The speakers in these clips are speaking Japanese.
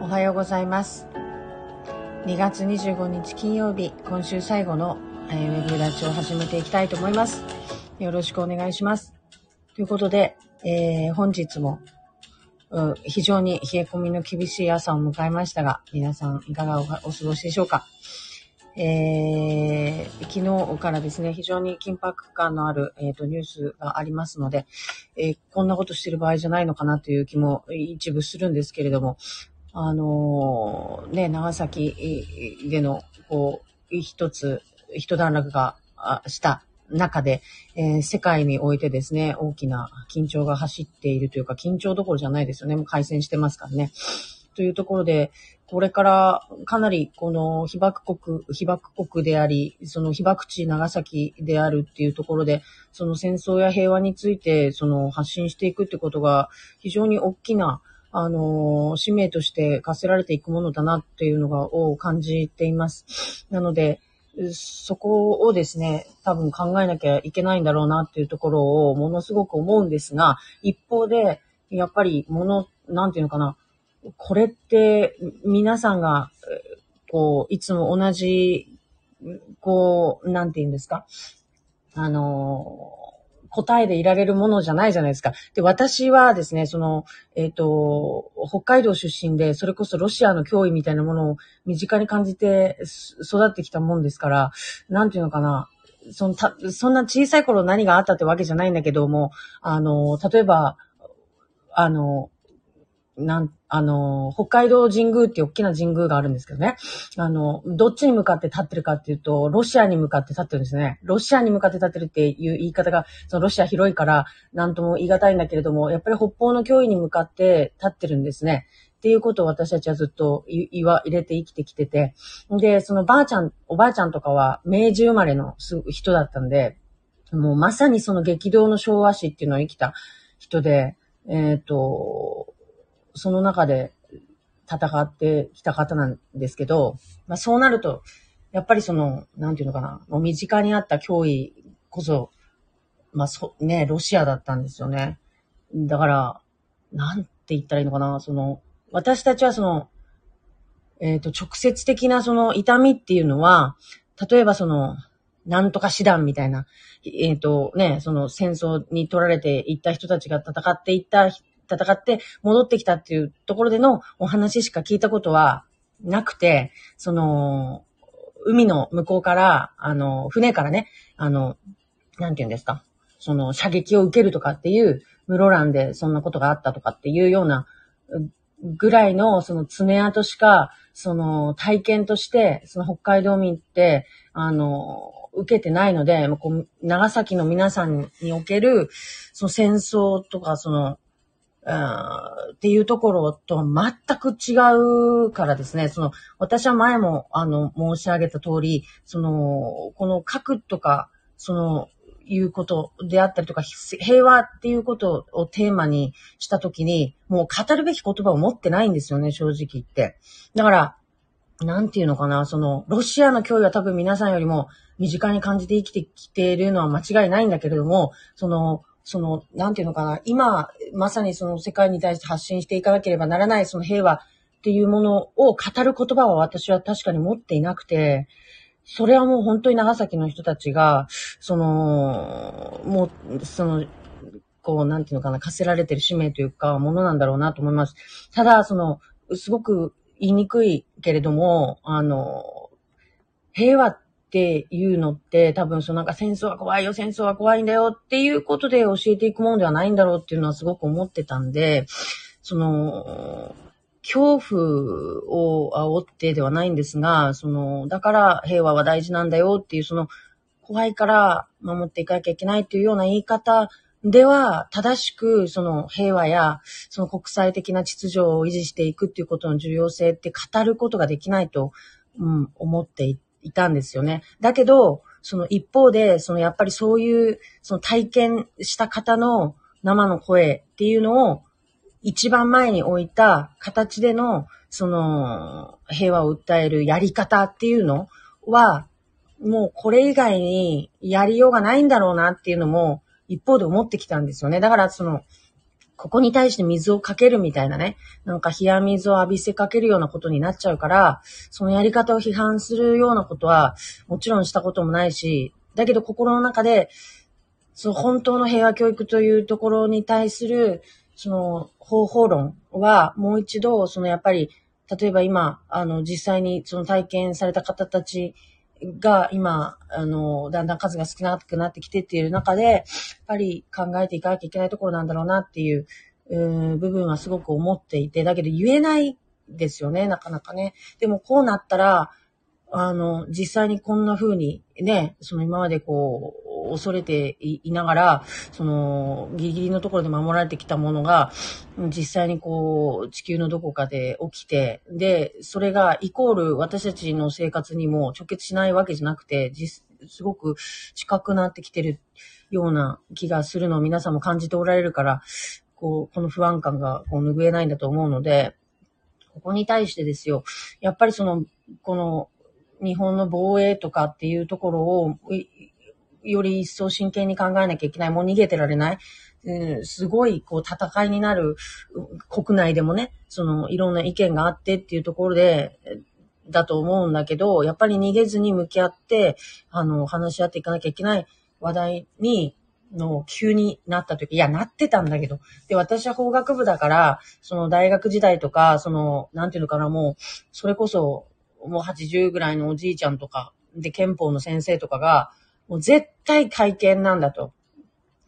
おはようございます。2月25日金曜日、今週最後の、えウェブ立ちを始めていきたいと思います。よろしくお願いします。ということで、えー本日も、非常に冷え込みの厳しい朝を迎えましたが、皆さんいかがおお過ごしでしょうか？えー昨日からですね、非常に緊迫感のある、えーとニュースがありますので、えーこんなことしてる場合じゃないのかなという気も一部するんですけれども、あのーね、長崎での、こう、一つ、一段落がした中で、えー世界においてですね、大きな緊張が走っているというか、緊張どころじゃないですよね。もう開戦してますからね。というところで、これからかなりこの被爆国、被爆国であり、その被爆地長崎であるっていうところで、その戦争や平和についてその発信していくってことが非常に大きな、あの使命として課せられていくものだなっていうのが、を感じています。なので、そこをですね、多分考えなきゃいけないんだろうなっていうところをものすごく思うんですが、一方で、やっぱりもの、なんていうのかな、これって皆さんが、こう、いつも同じ、こう、なんて言うんですか、あの答えでいられるものじゃないじゃないですか。で、私はですね、その、えっ、と、北海道出身で、それこそロシアの脅威みたいなものを身近に感じて育ってきたもんですから、なんていうのかな、そのた、そんな小さい頃何があったってわけじゃないんだけども、あの、例えば、あの、なん、あの、北海道神宮っていう大きな神宮があるんですけどね。あの、どっちに向かって立ってるかっていうと、ロシアに向かって立ってるんですね。ロシアに向かって立ってるっていう言い方が、そのロシア広いから、なんとも言い難いんだけれども、やっぱり北方の脅威に向かって立ってるんですね。っていうことを私たちはずっと言わ、入れて生きてきてて。で、そのばあちゃん、おばあちゃんとかは明治生まれの人だったんで、もうまさにその激動の昭和史っていうのを生きた人で、えっ、と、その中で戦ってきた方なんですけど、まあそうなると、やっぱりその、なんていうのかな、もう身近にあった脅威こそ、まあそ、ね、ロシアだったんですよね。だから、なんて言ったらいいのかな、その、私たちはその、えっ、と、直接的なその痛みっていうのは、例えばその、なんとか師団みたいな、えっ、とね、その戦争に取られていった人たちが戦っていった、戦って戻ってきたっていうところでのお話しか聞いたことはなくて、その、海の向こうから、あの、船からね、あの、なんて言うんですか、その射撃を受けるとかっていう、室蘭でそんなことがあったとかっていうような、ぐらいのその爪痕しか、その体験として、その北海道民って、あの、受けてないので、もうこう長崎の皆さんにおける、その戦争とか、その、っていうところと全く違うからですね、その、私は前も、あの、申し上げた通り、その、この核とか、その、いうことであったりとか、平和っていうことをテーマにしたときに、もう語るべき言葉を持ってないんですよね、正直言って。だから、なんていうのかな、その、ロシアの脅威は多分皆さんよりも身近に感じて生きてきているのは間違いないんだけれども、その、その、なんていうのかな、今、まさにその世界に対して発信していかなければならない、その平和っていうものを語る言葉は私は確かに持っていなくて、それはもう本当に長崎の人たちが、その、もう、その、こう、なんていうのかな、課せられてる使命というか、ものなんだろうなと思います。ただ、その、すごく言いにくいけれども、あの、平和っていうのって多分そのなんか戦争は怖いよ、戦争は怖いんだよっていうことで教えていくものではないんだろうっていうのはすごく思ってたんで、その、恐怖を煽ってではないんですが、その、だから平和は大事なんだよっていう、その、怖いから守っていかなきゃいけないっていうような言い方では、正しくその平和やその国際的な秩序を維持していくっていうことの重要性って語ることができないと、うん、思っていいたんですよね。だけど、その一方で、そのやっぱりそういう、その体験した方の生の声っていうのを一番前に置いた形での、その平和を訴えるやり方っていうのは、もうこれ以外にやりようがないんだろうなっていうのも一方で思ってきたんですよね。だからその、ここに対して水をかけるみたいなね、なんか冷や水を浴びせかけるようなことになっちゃうから、そのやり方を批判するようなことは、もちろんしたこともないし、だけど心の中で、その本当の平和教育というところに対する、その方法論は、もう一度、そのやっぱり、例えば今、あの、実際にその体験された方たちが今、あの、だんだん数が少なくなってきてっていう中で、やっぱり考えていかなきゃいけないところなんだろうなっていう、う部分はすごく思っていて、だけど言えないですよね、なかなかね。でもこうなったら、あの、実際にこんな風にね、その今までこう、恐れていながら、その、ギリギリのところで守られてきたものが、実際にこう、地球のどこかで起きて、で、それがイコール私たちの生活にも直結しないわけじゃなくて、すごく近くなってきてるような気がするのを皆さんも感じておられるから、こう、この不安感がこう拭えないんだと思うので、ここに対してですよ、やっぱりその、この、日本の防衛とかっていうところを、より一層真剣に考えなきゃいけない。もう逃げてられない。うん、すごい、こう、戦いになる、国内でもね、その、いろんな意見があってっていうところで、だと思うんだけど、やっぱり逃げずに向き合って、あの、話し合っていかなきゃいけない話題に、の、急になった時、いや、なってたんだけど。で、私は法学部だから、その大学時代とか、その、なんていうのかな、もう、それこそ、もう80ぐらいのおじいちゃんとか、で、憲法の先生とかが、もう絶対会見なんだと。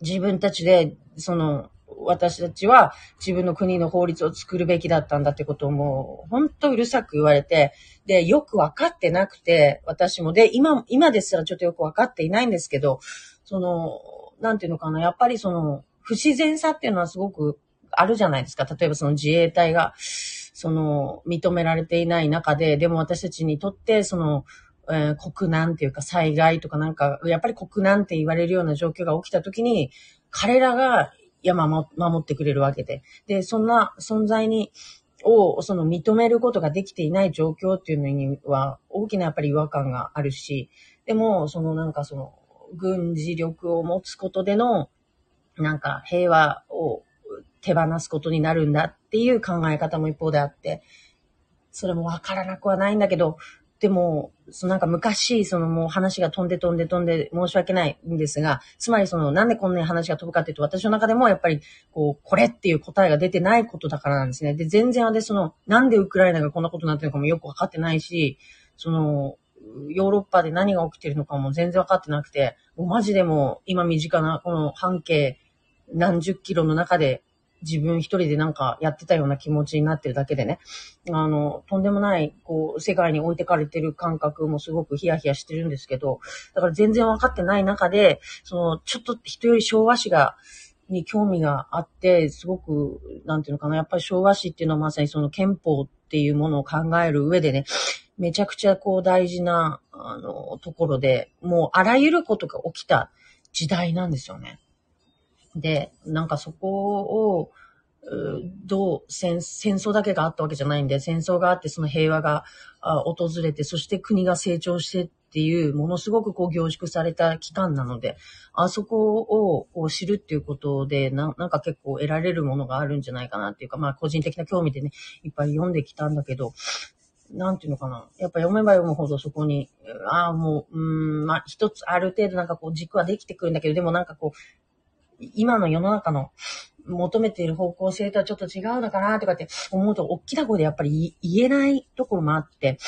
自分たちで、その、私たちは自分の国の法律を作るべきだったんだってことをもう、ほんとうるさく言われて、で、よくわかってなくて、私も、で、今、今ですらちょっとよくわかっていないんですけど、その、なんていうのかな、やっぱりその、不自然さっていうのはすごくあるじゃないですか。例えばその自衛隊が、その、認められていない中で、でも私たちにとって、その、えー、国難っていうか災害とかなんか、やっぱり国難って言われるような状況が起きた時に、彼らが、いや、守ってくれるわけで。で、そんな存在に、を、その認めることができていない状況っていうのには、大きなやっぱり違和感があるし、でも、そのなんかその、軍事力を持つことでの、なんか平和を手放すことになるんだっていう考え方も一方であって、それもわからなくはないんだけど、でも、そのなんか昔、そのもう話が飛んで飛んで飛んで申し訳ないんですが、つまりそのなんでこんなに話が飛ぶかっていうと、私の中でもやっぱり、こう、これっていう答えが出てないことだからなんですね。で、全然私その、なんでウクライナがこんなことになってるのかもよくわかってないし、その、ヨーロッパで何が起きてるのかも全然わかってなくて、もうマジでも今身近なこの半径何十キロの中で自分一人でなんかやってたような気持ちになってるだけでね、あの、とんでもない、こう、世界に置いてかれてる感覚もすごくヒヤヒヤしてるんですけど、だから全然分かってない中で、その、ちょっと人より昭和史が、に興味があって、すごく、なんていうのかな、やっぱり昭和史っていうのはまさにその憲法っていうものを考える上でね、めちゃくちゃこう大事な、あの、ところで、もうあらゆることが起きた時代なんですよね。で、なんかそこを、どう戦、戦争だけがあったわけじゃないんで、戦争があってその平和が訪れて、そして国が成長してっていう、ものすごくこう凝縮された期間なので、あそこを知るっていうことでな、なんか結構得られるものがあるんじゃないかなっていうか、まあ個人的な興味でね、いっぱい読んできたんだけど、なんていうのかな。やっぱ読めば読むほどそこに、ああ、もう、うん、まあ一つある程度なんかこう軸はできてくるんだけど、でもなんかこう、今の世の中の求めている方向性とはちょっと違うのかなとかって思うと、大きな声でやっぱり言えないところもあって、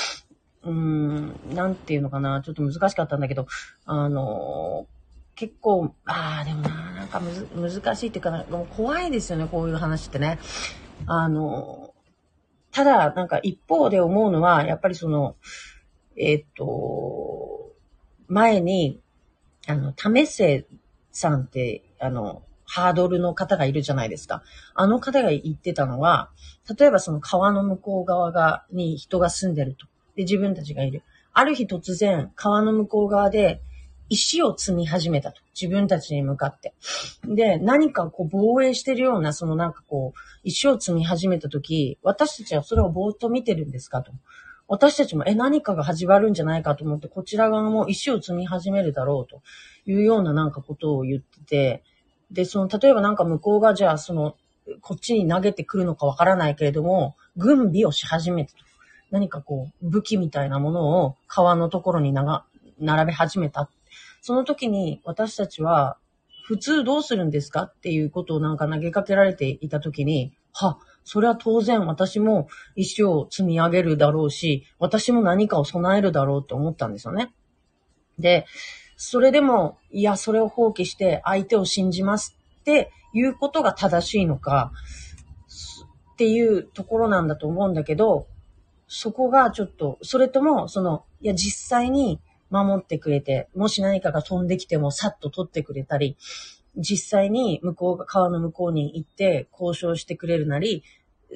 うーん、なんていうのかな、ちょっと難しかったんだけど、あの結構、ああ、でもな、なんかむず難しいっていうかな、怖いですよね、こういう話ってね。あのただ、なんか一方で思うのは、やっぱりその、えっ、と、前に、あの、為末さんって、あの、ハードルの方がいるじゃないですか。あの方が言ってたのは、例えばその川の向こう側が、に人が住んでると。で、自分たちがいる。ある日突然、川の向こう側で石を積み始めたと。自分たちに向かって。で、何かこう防衛してるような、そのなんかこう、石を積み始めたとき、私たちはそれをぼーっと見てるんですかと。私たちも、え、何かが始まるんじゃないかと思って、こちら側も石を積み始めるだろうというようななんかことを言ってて、で、その、例えばなんか向こうがじゃあ、その、こっちに投げてくるのかわからないけれども、軍備をし始めて何かこう、武器みたいなものを川のところに並べ始めた。その時に私たちは、普通どうするんですか？っていうことをなんか投げかけられていた時に、は、それは当然私も石を積み上げるだろうし、私も何かを備えるだろうと思ったんですよね。で、それでも、いや、それを放棄して相手を信じますっていうことが正しいのか、っていうところなんだと思うんだけど、そこがちょっと、それとも、その、いや、実際に守ってくれて、もし何かが飛んできてもさっと取ってくれたり、実際に向こうが、川の向こうに行って交渉してくれるなり、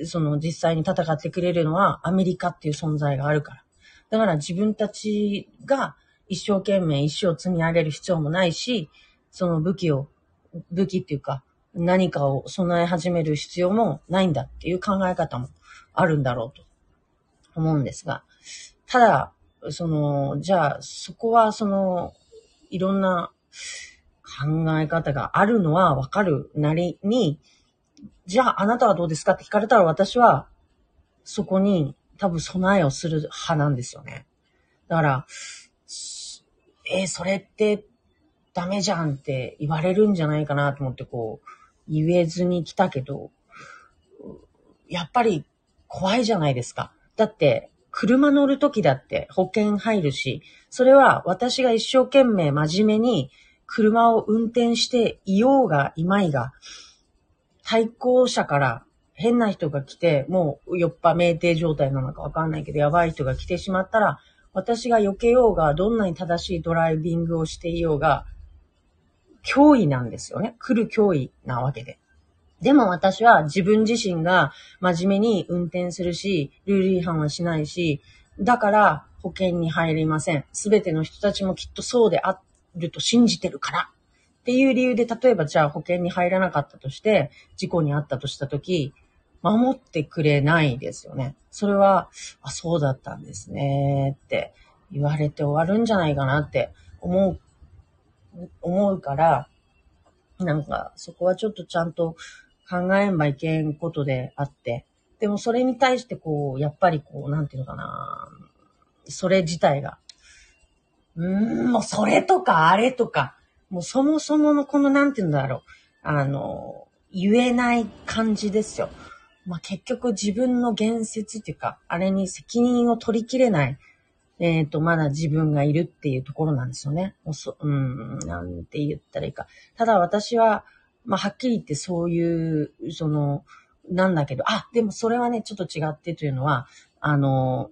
その実際に戦ってくれるのはアメリカっていう存在があるから。だから自分たちが一生懸命石を積み上げる必要もないし、その武器を、武器っていうか何かを備え始める必要もないんだっていう考え方もあるんだろうと思うんですが、ただ、その、じゃあそこはその、いろんな考え方があるのはわかるなりに、じゃああなたはどうですかって聞かれたら私はそこに多分備えをする派なんですよね。だから、えー、それってダメじゃんって言われるんじゃないかなと思ってこう、言えずに来たけど、やっぱり怖いじゃないですか。だって、車乗るときだって保険入るし、それは私が一生懸命真面目に車を運転していようがいまいが、対向車から変な人が来て、もう酔っぱ酩酊状態なのかわかんないけど、やばい人が来てしまったら、私が避けようが、どんなに正しいドライビングをしていようが、脅威なんですよね。来る脅威なわけで。でも私は自分自身が真面目に運転するし、ルール違反はしないし、だから保険に入りません。すべての人たちもきっとそうであると信じてるから。っていう理由で、例えばじゃあ保険に入らなかったとして、事故に遭ったとしたとき、守ってくれないですよね。それは、あ、そうだったんですねって言われて終わるんじゃないかなって思う、思うから、なんかそこはちょっとちゃんと考えんばいけんことであって、でもそれに対してこう、やっぱりこう、なんていうのかな、それ自体が、うーん、もうそれとかあれとか、もうそもそものこのなんていうんだろう、あの、言えない感じですよ。まあ、結局自分の言説っていうか、あれに責任を取りきれない、えっ、ー、と、まだ自分がいるっていうところなんですよね。おそうん、なんて言ったらいいか。ただ私は、まあ、はっきり言ってそういう、その、なんだけど、あ、でもそれはね、ちょっと違ってというのは、あの、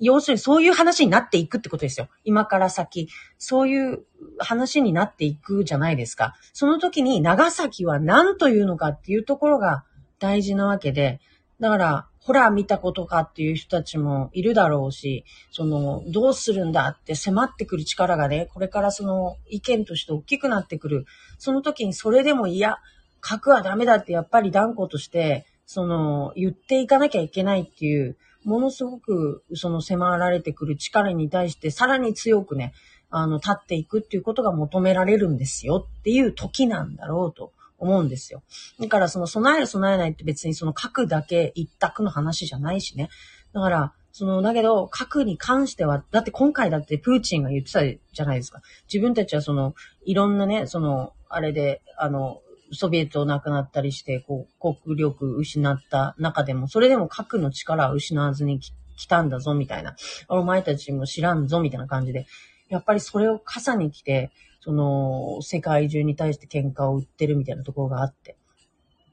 要するにそういう話になっていくってことですよ。今から先。そういう話になっていくじゃないですか。その時に長崎は何というのかっていうところが大事なわけで、だから、ほら見たことかっていう人たちもいるだろうし、その、どうするんだって迫ってくる力がね、これからその意見として大きくなってくる。その時にそれでもいや、核はダメだってやっぱり断固として、その、言っていかなきゃいけないっていう、ものすごくその迫られてくる力に対してさらに強くね、あの、立っていくっていうことが求められるんですよっていう時なんだろうと思うんですよ。だからその備える備えないって別にその核だけ一択の話じゃないしね。だから、その、だけど、核に関しては、だって今回だってプーチンが言ってたじゃないですか。自分たちはその、いろんなね、その、あれで、あの、ソビエトなくなったりして、こう、国力失った中でも、それでも核の力を失わずに来たんだぞ、みたいな。お前たちも知らんぞ、みたいな感じで。やっぱりそれを傘に来て、その、世界中に対して喧嘩を売ってるみたいなところがあって。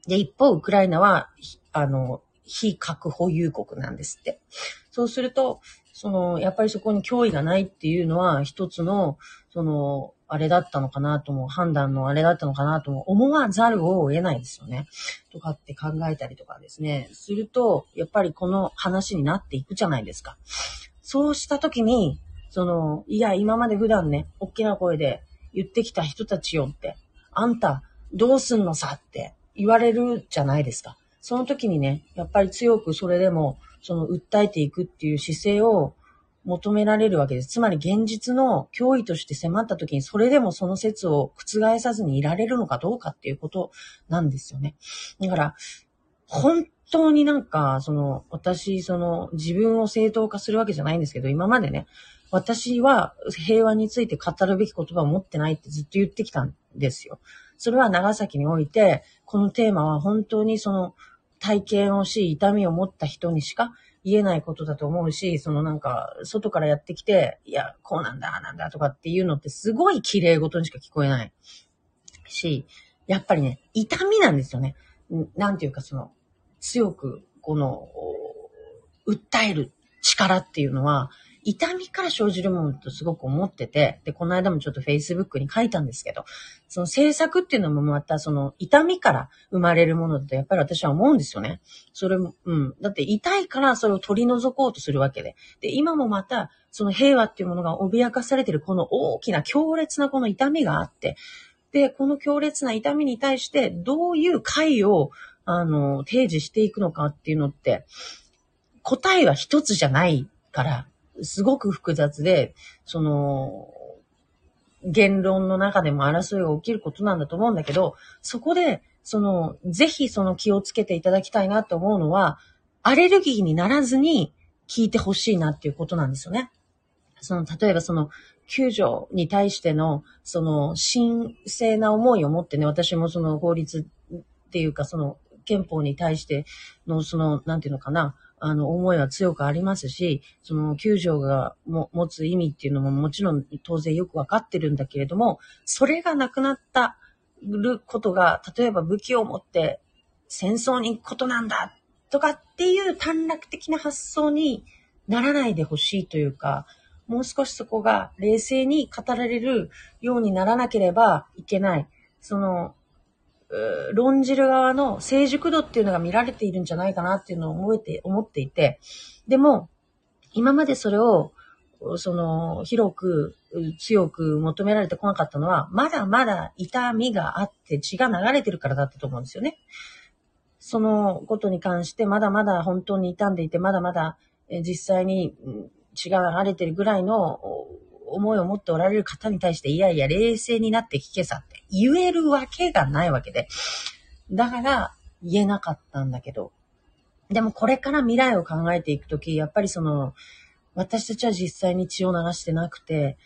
で、一方、ウクライナは、あの、非核保有国なんですって。そうすると、その、やっぱりそこに脅威がないっていうのは、一つの、その、あれだったのかなとも、判断のあれだったのかなとも思わざるを得ないですよね。とかって考えたりとかですね。すると、やっぱりこの話になっていくじゃないですか。そうしたときに、その、いや、今まで普段ね、大きな声で、言ってきた人たちよって、あんたどうすんのさって言われるじゃないですか。その時にね、やっぱり強くそれでも、その訴えていくっていう姿勢を求められるわけです。つまり現実の脅威として迫った時にそれでもその説を覆さずにいられるのかどうかっていうことなんですよね。だから、本当になんか、その、私、その、自分を正当化するわけじゃないんですけど、今までね、私は平和について語るべき言葉を持ってないってずっと言ってきたんですよ。それは長崎において、このテーマは本当にその体験をし、痛みを持った人にしか言えないことだと思うし、そのなんか、外からやってきて、いや、こうなんだ、なんだとかっていうのってすごい綺麗事にしか聞こえないし、やっぱりね、痛みなんですよね。なんていうかその、強く、この、訴える力っていうのは、痛みから生じるものとすごく思ってて、で、この間もちょっと Facebook に書いたんですけど、その制作っていうのもまたその痛みから生まれるものだとやっぱり私は思うんですよね。それも、うん。だって痛いからそれを取り除こうとするわけで。で、今もまたその平和っていうものが脅かされてるこの大きな強烈なこの痛みがあって、で、この強烈な痛みに対してどういう解を、あの、提示していくのかっていうのって、答えは一つじゃないから、すごく複雑で、その、言論の中でも争いが起きることなんだと思うんだけど、そこで、その、ぜひその気をつけていただきたいなと思うのは、アレルギーにならずに聞いてほしいなっていうことなんですよね。その、例えばその、救助に対しての、その、神聖な思いを持ってね、私もその法律っていうか、その、憲法に対しての、その、なんていうのかな、あの、思いは強くありますし、その、救助がも持つ意味っていうのももちろん当然よくわかってるんだけれども、それがなくなったることが、例えば武器を持って戦争に行くことなんだとかっていう短絡的な発想にならないでほしいというか、もう少しそこが冷静に語られるようにならなければいけない。その、論じる側の成熟度っていうのが見られているんじゃないかなっていうのを思えて、思っていて、でも、今までそれを、その、広く、強く求められてこなかったのは、まだまだ痛みがあって血が流れてるからだったと思うんですよね。そのことに関して、まだまだ本当に傷んでいて、まだまだ実際に血が流れてるぐらいの思いを持っておられる方に対して、いやいや、冷静になって聞けさって言えるわけがないわけで。だから、言えなかったんだけど。でもこれから未来を考えていくとき、やっぱりその、私たちは実際に血を流してなくて、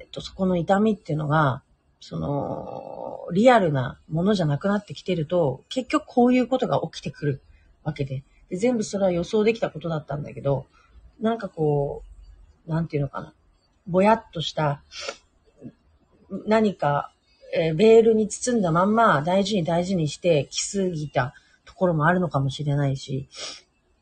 えっと、そこの痛みっていうのが、その、リアルなものじゃなくなってきてると、結局こういうことが起きてくるわけで。で全部それは予想できたことだったんだけど、なんかこう、なんていうのかな。ぼやっとした何か、えー、ベールに包んだまんま大事に大事にして来すぎたところもあるのかもしれないし、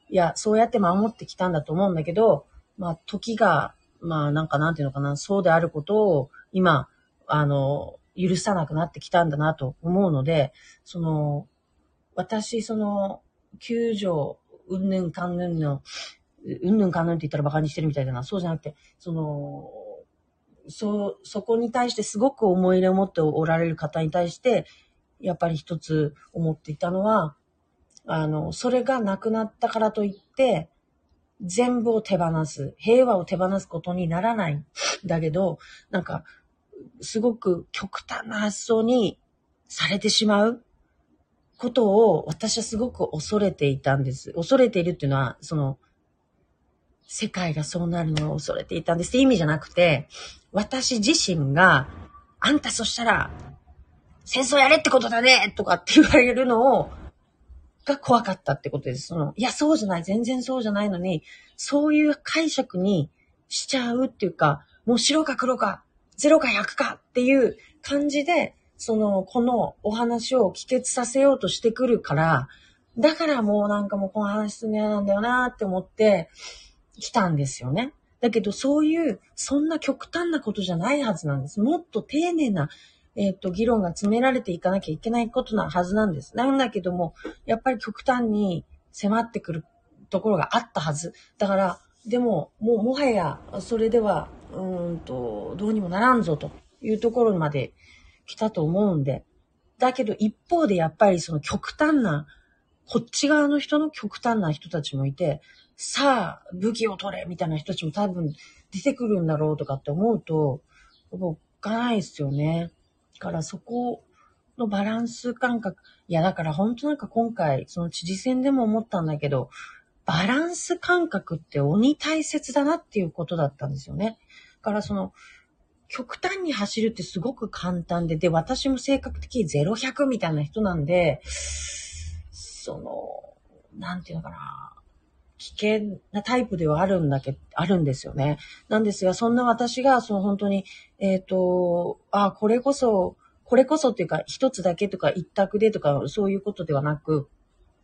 いや、そうやって守ってきたんだと思うんだけど、まあ、時が、まあ、なんかなんていうのかな、そうであることを今、あの、許さなくなってきたんだなと思うので、その、私、その、救助、うんぬんかんぬんの、うんぬんかんぬんって言ったら馬鹿にしてるみたいだな。そうじゃなくて、その、そ、そこに対してすごく思い入れを持っておられる方に対して、やっぱり一つ思っていたのは、あの、それがなくなったからといって、全部を手放す、平和を手放すことにならないだけど、なんか、すごく極端な発想にされてしまうことを私はすごく恐れていたんです。恐れているっていうのは、その、世界がそうなるのを恐れていたんですって意味じゃなくて、私自身が、あんたそしたら、戦争やれってことだねとかって言われるのを、が怖かったってことです。その、いや、そうじゃない、全然そうじゃないのに、そういう解釈にしちゃうっていうか、もう白か黒か、0か100かっていう感じで、その、このお話を帰結させようとしてくるから、だからもうなんかもうこの話するの嫌なんだよなって思って、来たんですよね。だけど、そういう、そんな極端なことじゃないはずなんです。もっと丁寧な、えっ、ー、と、議論が詰められていかなきゃいけないことなはずなんです。なんだけども、やっぱり極端に迫ってくるところがあったはず。だから、でも、もうもはや、それでは、うんと、どうにもならんぞというところまで来たと思うんで。だけど、一方でやっぱりその極端な、こっち側の人の極端な人たちもいて、さあ、武器を取れみたいな人たちも多分出てくるんだろうとかって思うと、僕かないですよね。だからそこのバランス感覚。いや、だから本当なんか今回、その知事選でも思ったんだけど、バランス感覚って鬼大切だなっていうことだったんですよね。だからその、極端に走るってすごく簡単で、で、私も性格的に0100みたいな人なんで、その、なんていうのかな。危険なタイプではあるんだけ、あるんですよね。なんですが、そんな私が、その本当に、えっ、ー、と、あ、これこそ、これこそっていうか、一つだけとか一択でとか、そういうことではなく、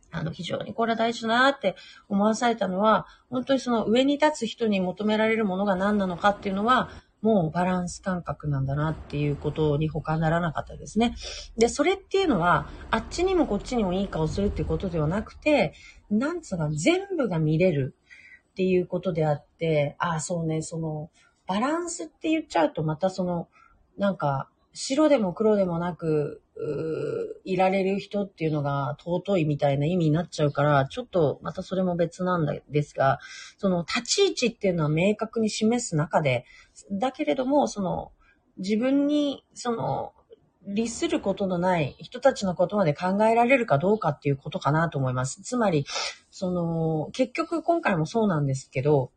あの、非常にこれは大事だなって思わされたのは、本当にその上に立つ人に求められるものが何なのかっていうのは、もうバランス感覚なんだなっていうことに他ならなかったですね。で、それっていうのは、あっちにもこっちにもいい顔するっていうことではなくて、なんつうか、全部が見れるっていうことであって、ああ、そうね、その、バランスって言っちゃうとまたその、なんか、白でも黒でもなく、いられる人っていうのが尊いみたいな意味になっちゃうから、ちょっとまたそれも別なんですが、その立ち位置っていうのは明確に示す中で、だけれども、その自分にその利することのない人たちのことまで考えられるかどうかっていうことかなと思います。つまり、その、結局今回もそうなんですけど、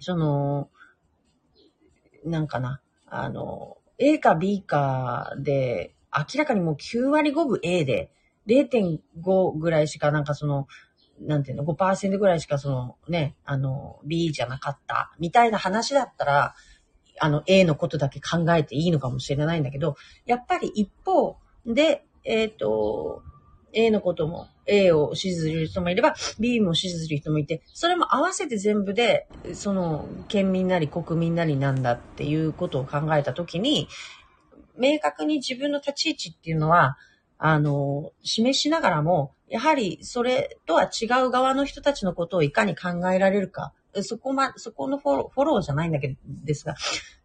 その、なんかな、あの、A か B かで、明らかにもう9割5分 A で、0.5ぐらいしかなんかその、なんていうの、5%ぐらいしかそのね、あの、B じゃなかった、みたいな話だったら、あの、A のことだけ考えていいのかもしれないんだけど、やっぱり一方で、えっ、ー、と、A のことも A を支持する人もいれば B も支持する人もいて、それも合わせて全部で、その県民なり国民なりなんだっていうことを考えたときに、明確に自分の立ち位置っていうのは、あの、示しながらも、やはりそれとは違う側の人たちのことをいかに考えられるか、そこま、そこのフォロー、ォローじゃないんだけど、ですが、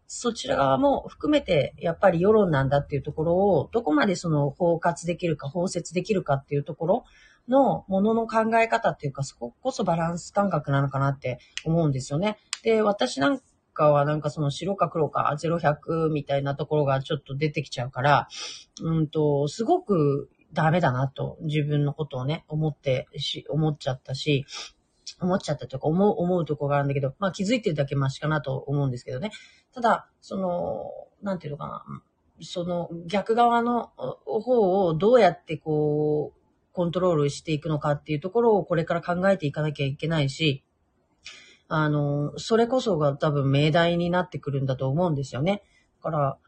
そちら側も含めて、やっぱり世論なんだっていうところを、どこまでその包括できるか、包摂できるかっていうところのものの考え方っていうか、そここそバランス感覚なのかなって思うんですよね。で、私なんかはなんかその白か黒か0100みたいなところがちょっと出てきちゃうから、うんと、すごくダメだなと自分のことをね、思ってし、思っちゃったし、思っちゃったというか思う、思うとこがあるんだけど、まあ気づいてるだけマシかなと思うんですけどね。ただ、その、なんていうのかな、その逆側の方をどうやってこう、コントロールしていくのかっていうところをこれから考えていかなきゃいけないし、あの、それこそが多分命題になってくるんだと思うんですよね。だから、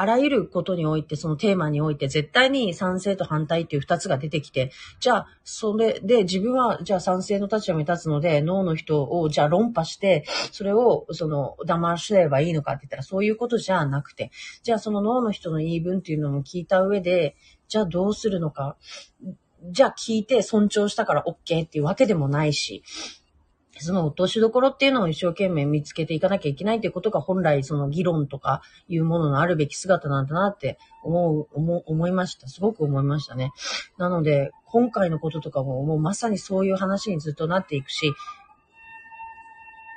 あらゆることにおいて、そのテーマにおいて、絶対に賛成と反対っていう二つが出てきて、じゃあ、それで自分は、じゃあ賛成の立場に立つので、脳の人を、じゃあ論破して、それを、その、騙しればいいのかって言ったら、そういうことじゃなくて、じゃあその脳の人の言い分っていうのも聞いた上で、じゃあどうするのか。じゃあ聞いて尊重したから OK っていうわけでもないし、その落としどころっていうのを一生懸命見つけていかなきゃいけないということが本来その議論とかいうもののあるべき姿なんだなって思う、思、思いました。すごく思いましたね。なので、今回のこととかももうまさにそういう話にずっとなっていくし、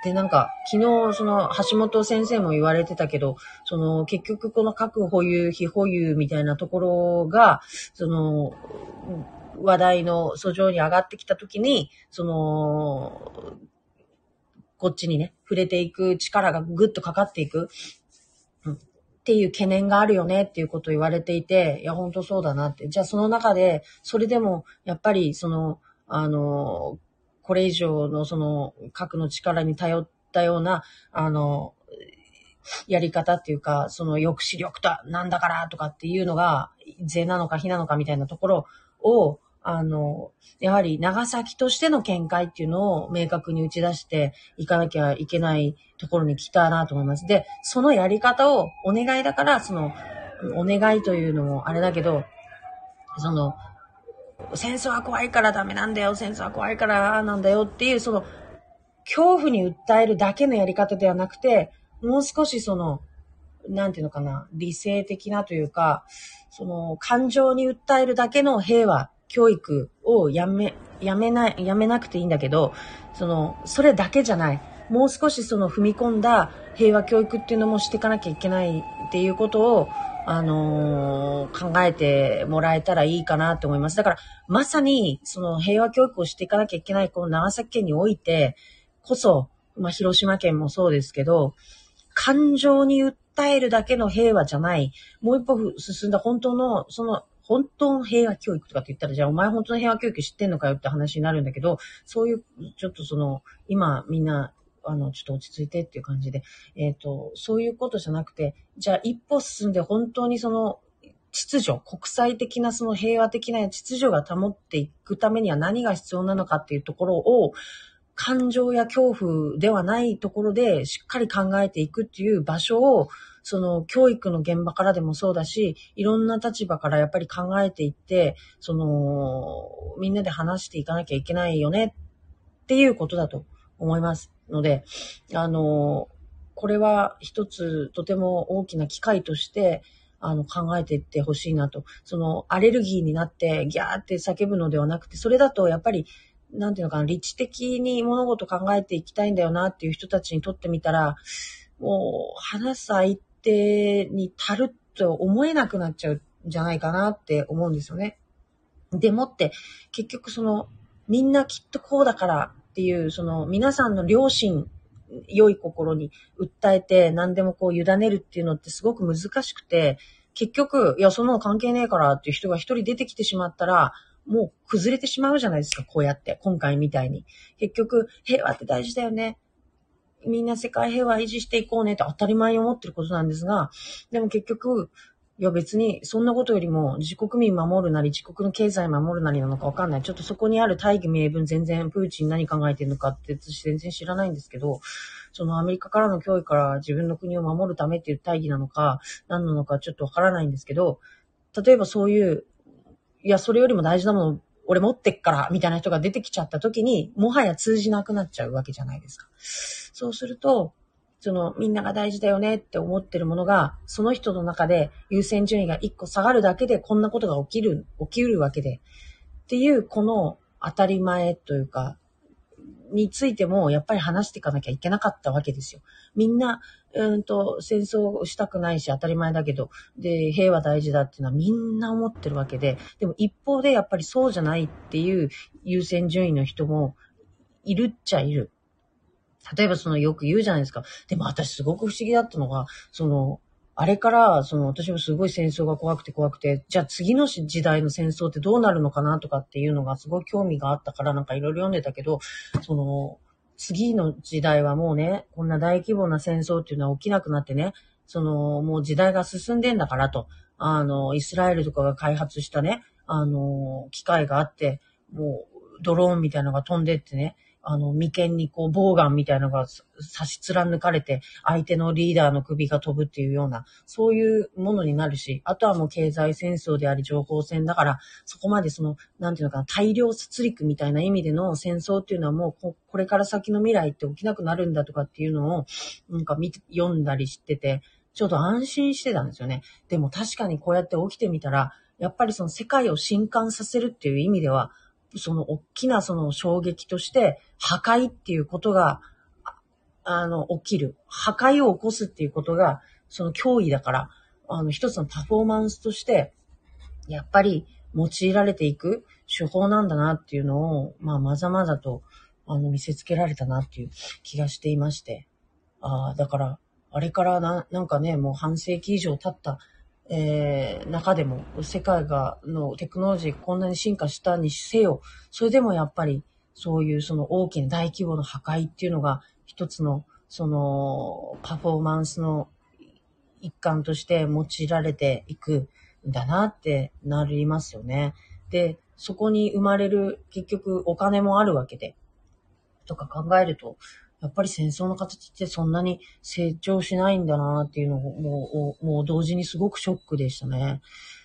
で、なんか、昨日、その、橋本先生も言われてたけど、その、結局この核保有、非保有みたいなところが、その、話題の訴状に上がってきたときに、その、こっちにね、触れていく力がぐっとかかっていく、うん、っていう懸念があるよねっていうことを言われていて、いや、ほんとそうだなって。じゃあその中で、それでも、やっぱり、その、あの、これ以上のその核の力に頼ったような、あの、やり方っていうか、その抑止力となんだからとかっていうのが、税なのか非なのかみたいなところを、あの、やはり長崎としての見解っていうのを明確に打ち出していかなきゃいけないところに来たなと思います。で、そのやり方をお願いだから、その、お願いというのもあれだけど、その、戦争は怖いからダメなんだよ、戦争は怖いからなんだよっていう、その、恐怖に訴えるだけのやり方ではなくて、もう少しその、なんていうのかな、理性的なというか、その、感情に訴えるだけの平和教育をやめ、やめない、やめなくていいんだけど、その、それだけじゃない。もう少しその踏み込んだ平和教育っていうのもしていかなきゃいけないっていうことを、あのー、考えてもらえたらいいかなと思います。だから、まさに、その平和教育をしていかなきゃいけない、この長崎県においてこそ、まあ、広島県もそうですけど、感情に訴えるだけの平和じゃない、もう一歩進んだ本当の、その、本当の平和教育とかって言ったら、じゃあお前本当の平和教育知ってんのかよって話になるんだけど、そういう、ちょっとその、今みんな、あの、ちょっと落ち着いてっていう感じで、えっ、ー、と、そういうことじゃなくて、じゃあ一歩進んで本当にその、秩序、国際的なその平和的な秩序が保っていくためには何が必要なのかっていうところを、感情や恐怖ではないところでしっかり考えていくっていう場所を、その教育の現場からでもそうだし、いろんな立場からやっぱり考えていって、その、みんなで話していかなきゃいけないよねっていうことだと思いますので、あの、これは一つとても大きな機会として、あの、考えていってほしいなと。その、アレルギーになってギャーって叫ぶのではなくて、それだとやっぱりなんていうのかな、理知的に物事考えていきたいんだよなっていう人たちにとってみたら、もう話す相手に足ると思えなくなっちゃうんじゃないかなって思うんですよね。でもって、結局その、みんなきっとこうだからっていう、その皆さんの良心、良い心に訴えて何でもこう委ねるっていうのってすごく難しくて、結局、いや、そんなの関係ねえからっていう人が一人出てきてしまったら、もう崩れてしまうじゃないですか、こうやって。今回みたいに。結局、平和って大事だよね。みんな世界平和維持していこうねって当たり前に思ってることなんですが、でも結局、いや別にそんなことよりも自国民守るなり自国の経済守るなりなのかわかんない。ちょっとそこにある大義名分全然プーチン何考えてるのかって私全然知らないんですけど、そのアメリカからの脅威から自分の国を守るためっていう大義なのか何なのかちょっとわからないんですけど、例えばそういういや、それよりも大事なもの、俺持ってっから、みたいな人が出てきちゃった時に、もはや通じなくなっちゃうわけじゃないですか。そうすると、その、みんなが大事だよねって思ってるものが、その人の中で優先順位が一個下がるだけで、こんなことが起きる、起きうるわけで。っていう、この当たり前というか、についても、やっぱり話していかなきゃいけなかったわけですよ。みんな、うんと、戦争したくないし当たり前だけど、で、平和大事だっていうのはみんな思ってるわけで、でも一方でやっぱりそうじゃないっていう優先順位の人もいるっちゃいる。例えばそのよく言うじゃないですか。でも私すごく不思議だったのが、その、あれから、その、私もすごい戦争が怖くて怖くて、じゃあ次の時代の戦争ってどうなるのかなとかっていうのがすごい興味があったからなんかいろいろ読んでたけど、その、次の時代はもうね、こんな大規模な戦争っていうのは起きなくなってね、その、もう時代が進んでんだからと、あの、イスラエルとかが開発したね、あの、機械があって、もう、ドローンみたいなのが飛んでってね、あの、眉間にこう、ボウガンみたいなのが差し貫かれて、相手のリーダーの首が飛ぶっていうような、そういうものになるし、あとはもう経済戦争であり情報戦だから、そこまでその、なんていうのかな、大量殺戮みたいな意味での戦争っていうのはもうこ、これから先の未来って起きなくなるんだとかっていうのを、なんか見読んだりしてて、ちょっと安心してたんですよね。でも確かにこうやって起きてみたら、やっぱりその世界を震撼させるっていう意味では、その大きなその衝撃として、破壊っていうことが、あの、起きる。破壊を起こすっていうことが、その脅威だから、あの、一つのパフォーマンスとして、やっぱり用いられていく手法なんだなっていうのを、まあ、まざまざと、あの、見せつけられたなっていう気がしていまして。ああ、だから、あれからな、なんかね、もう半世紀以上経ったえー、中でも世界が、のテクノロジーこんなに進化したにせよ、それでもやっぱりそういうその大きな大規模な破壊っていうのが一つのそのパフォーマンスの一環として用いられていくんだなってなりますよね。で、そこに生まれる結局お金もあるわけで、とか考えると、やっぱり戦争の形ってそんなに成長しないんだなっていうのをもう、もう同時にすごくショックでしたね。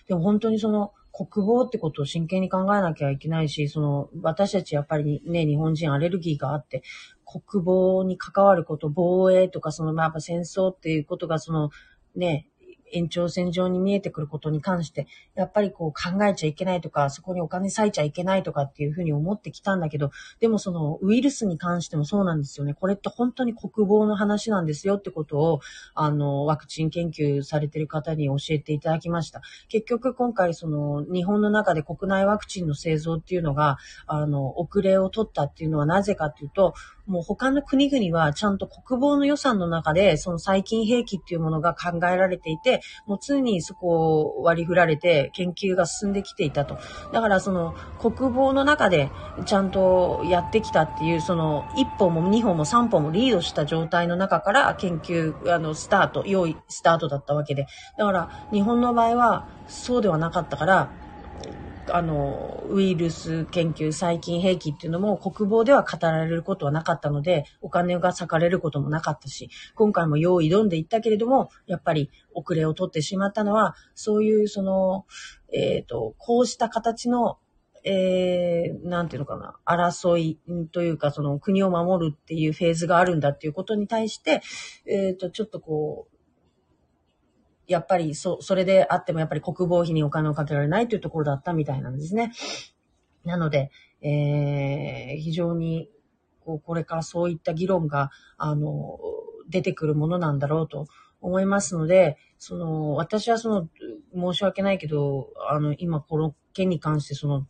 でも本当にその国防ってことを真剣に考えなきゃいけないし、その私たちやっぱりね、日本人アレルギーがあって、国防に関わること、防衛とかその、まあ、やっぱ戦争っていうことがそのね、延長線上に見えてくることに関して、やっぱりこう考えちゃいけないとか、そこにお金割いちゃいけないとかっていうふうに思ってきたんだけど、でもそのウイルスに関してもそうなんですよね。これって本当に国防の話なんですよってことを、あの、ワクチン研究されてる方に教えていただきました。結局今回その日本の中で国内ワクチンの製造っていうのが、あの、遅れを取ったっていうのはなぜかっていうと、もう他の国々はちゃんと国防の予算の中で、その細菌兵器っていうものが考えられていて、もう常にそこを割り振られて研究が進んできていたと。だからその国防の中でちゃんとやってきたっていう、その一歩も二歩も三歩もリードした状態の中から研究、あの、スタート、用意スタートだったわけで。だから日本の場合はそうではなかったから、あの、ウイルス研究、細菌兵器っていうのも国防では語られることはなかったので、お金が割かれることもなかったし、今回も用意挑んでいったけれども、やっぱり遅れを取ってしまったのは、そういうその、えっ、ー、と、こうした形のえー、なんていうのかな、争いというか、その国を守るっていうフェーズがあるんだっていうことに対して、えっ、ー、と、ちょっとこう、やっぱりそ、それであってもやっぱり国防費にお金をかけられないというところだったみたいなんですね。なので、えー、非常に、こう、これからそういった議論が、あの、出てくるものなんだろうと思いますので、その、私はその、申し訳ないけど、あの、今この件に関してその、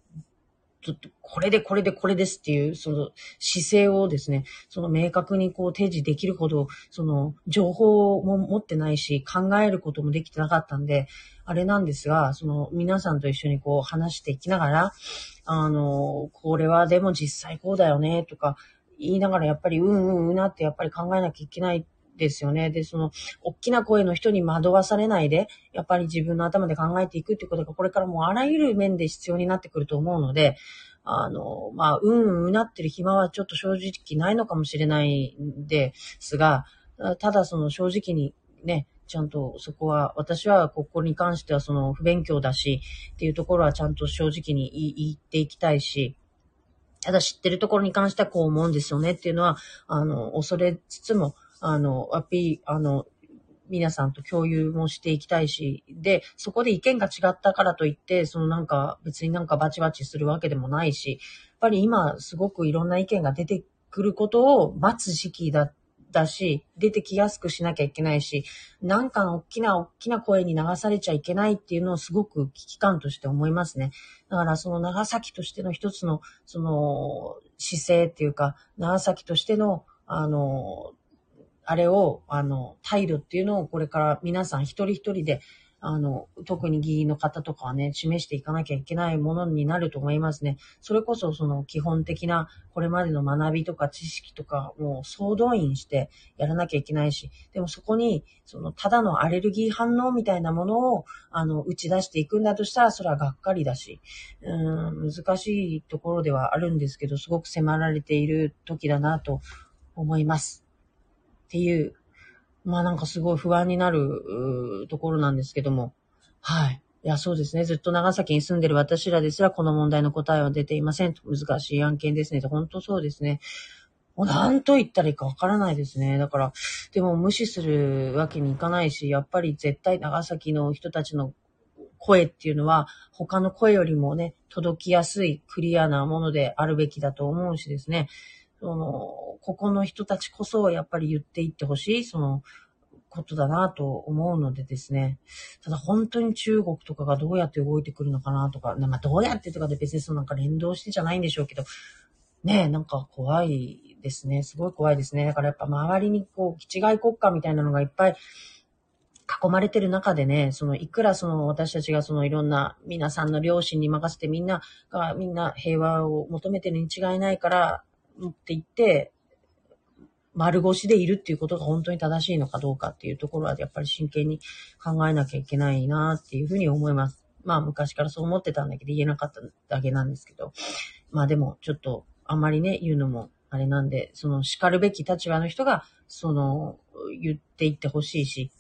ちょっと、これでこれでこれですっていう、その姿勢をですね、その明確にこう提示できるほど、その情報も持ってないし、考えることもできてなかったんで、あれなんですが、その皆さんと一緒にこう話していきながら、あの、これはでも実際こうだよね、とか言いながらやっぱりうんうんうなってやっぱり考えなきゃいけないですよね。で、その、大きな声の人に惑わされないで、やっぱり自分の頭で考えていくっていうことが、これからもうあらゆる面で必要になってくると思うので、あの、まあ、うんうなってる暇はちょっと正直ないのかもしれないんですが、ただその正直にね、ちゃんとそこは、私はここに関してはその不勉強だし、っていうところはちゃんと正直に言っていきたいし、ただ知ってるところに関してはこう思うんですよねっていうのは、あの、恐れつつも、あの、アピー、あの、皆さんと共有もしていきたいし、で、そこで意見が違ったからといって、そのなんか別になんかバチバチするわけでもないし、やっぱり今すごくいろんな意見が出てくることを待つ時期だだし、出てきやすくしなきゃいけないし、なんか大きな大きな声に流されちゃいけないっていうのをすごく危機感として思いますね。だからその長崎としての一つの、その姿勢っていうか、長崎としての、あの、あれを、あの、態度っていうのをこれから皆さん一人一人で、あの、特に議員の方とかはね、示していかなきゃいけないものになると思いますね。それこそその基本的なこれまでの学びとか知識とかもう総動員してやらなきゃいけないし、でもそこに、そのただのアレルギー反応みたいなものを、あの、打ち出していくんだとしたら、それはがっかりだし、うん、難しいところではあるんですけど、すごく迫られている時だなと思います。っていう、まあなんかすごい不安になるところなんですけども、はい。いや、そうですね。ずっと長崎に住んでる私らですら、この問題の答えは出ていません。難しい案件ですね。本当そうですね。もう何と言ったらいいかわからないですね。だから、でも無視するわけにいかないし、やっぱり絶対長崎の人たちの声っていうのは、他の声よりもね、届きやすい、クリアなものであるべきだと思うしですね。その、ここの人たちこそやっぱり言っていってほしい、その、ことだなと思うのでですね。ただ本当に中国とかがどうやって動いてくるのかなとか、まあどうやってとかで別にそのなんか連動してじゃないんでしょうけど、ねえ、なんか怖いですね。すごい怖いですね。だからやっぱ周りにこう、気違い国家みたいなのがいっぱい囲まれてる中でね、そのいくらその私たちがそのいろんな皆さんの両親に任せてみんながみんな平和を求めてるに違いないからって言って、丸腰でいるっていうことが本当に正しいのかどうかっていうところはやっぱり真剣に考えなきゃいけないなっていうふうに思います。まあ昔からそう思ってたんだけど言えなかっただけなんですけど。まあでもちょっとあんまりね、言うのもあれなんで、その叱るべき立場の人が、その、言っていってほしいし、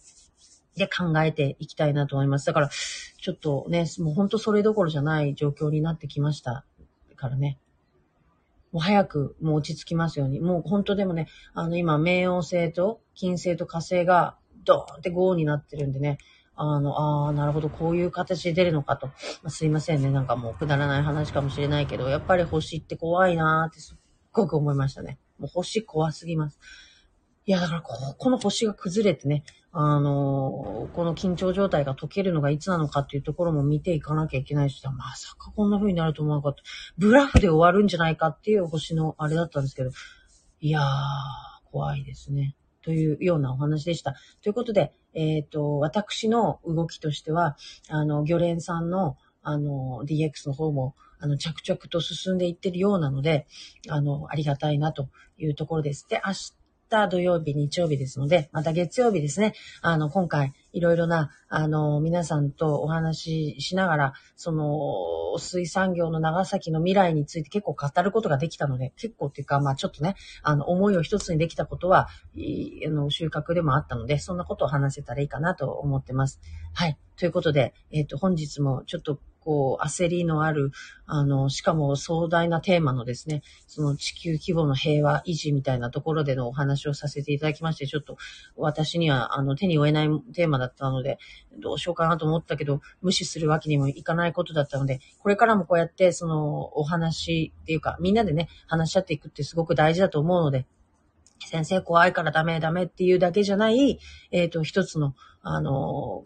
で考えていきたいなと思います。だから、ちょっとね、もう本当それどころじゃない状況になってきましたからね。もう早くもう落ち着きますように。もう本当でもね、あの今、冥王星と金星と火星がドーンって豪になってるんでね、あの、ああ、なるほど、こういう形で出るのかと。まあ、すいませんね。なんかもうくだらない話かもしれないけど、やっぱり星って怖いなーってすっごく思いましたね。もう星怖すぎます。いや、だからこ、この星が崩れてね、あの、この緊張状態が解けるのがいつなのかっていうところも見ていかなきゃいけないし、まさかこんな風になると思わなかった。ブラフで終わるんじゃないかっていう星のあれだったんですけど、いやー、怖いですね。というようなお話でした。ということで、えっ、ー、と、私の動きとしては、あの、魚連さんの、あの、DX の方も、あの、着々と進んでいってるようなので、あの、ありがたいなというところです。で、明日た土曜日、日曜日ですので、また月曜日ですね。あの、今回、いろいろな、あの、皆さんとお話ししながら、その、水産業の長崎の未来について結構語ることができたので、結構っていうか、まあちょっとね、あの、思いを一つにできたことは、あの、収穫でもあったので、そんなことを話せたらいいかなと思ってます。はい。ということで、えっ、ー、と、本日もちょっとこう、焦りのある、あの、しかも壮大なテーマのですね、その地球規模の平和維持みたいなところでのお話をさせていただきまして、ちょっと私には、あの、手に負えないテーマだったので、どうしようかなと思ったけど、無視するわけにもいかないことだったので、これからもこうやって、その、お話っていうか、みんなでね、話し合っていくってすごく大事だと思うので、先生怖いからダメダメっていうだけじゃない、えっ、ー、と、一つの、あの、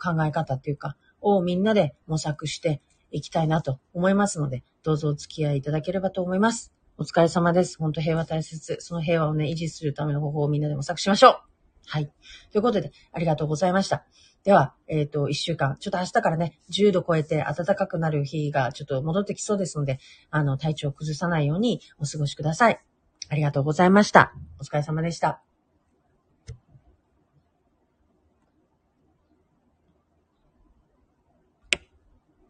考え方っていうか、をみんなで模索して、いきたいなと思いますので、どうぞお付き合いいただければと思います。お疲れ様です。本当平和大切。その平和をね、維持するための方法をみんなで模索しましょう。はい。ということで、ありがとうございました。では、えっ、ー、と、一週間、ちょっと明日からね、10度超えて暖かくなる日がちょっと戻ってきそうですので、あの、体調を崩さないようにお過ごしください。ありがとうございました。お疲れ様でした。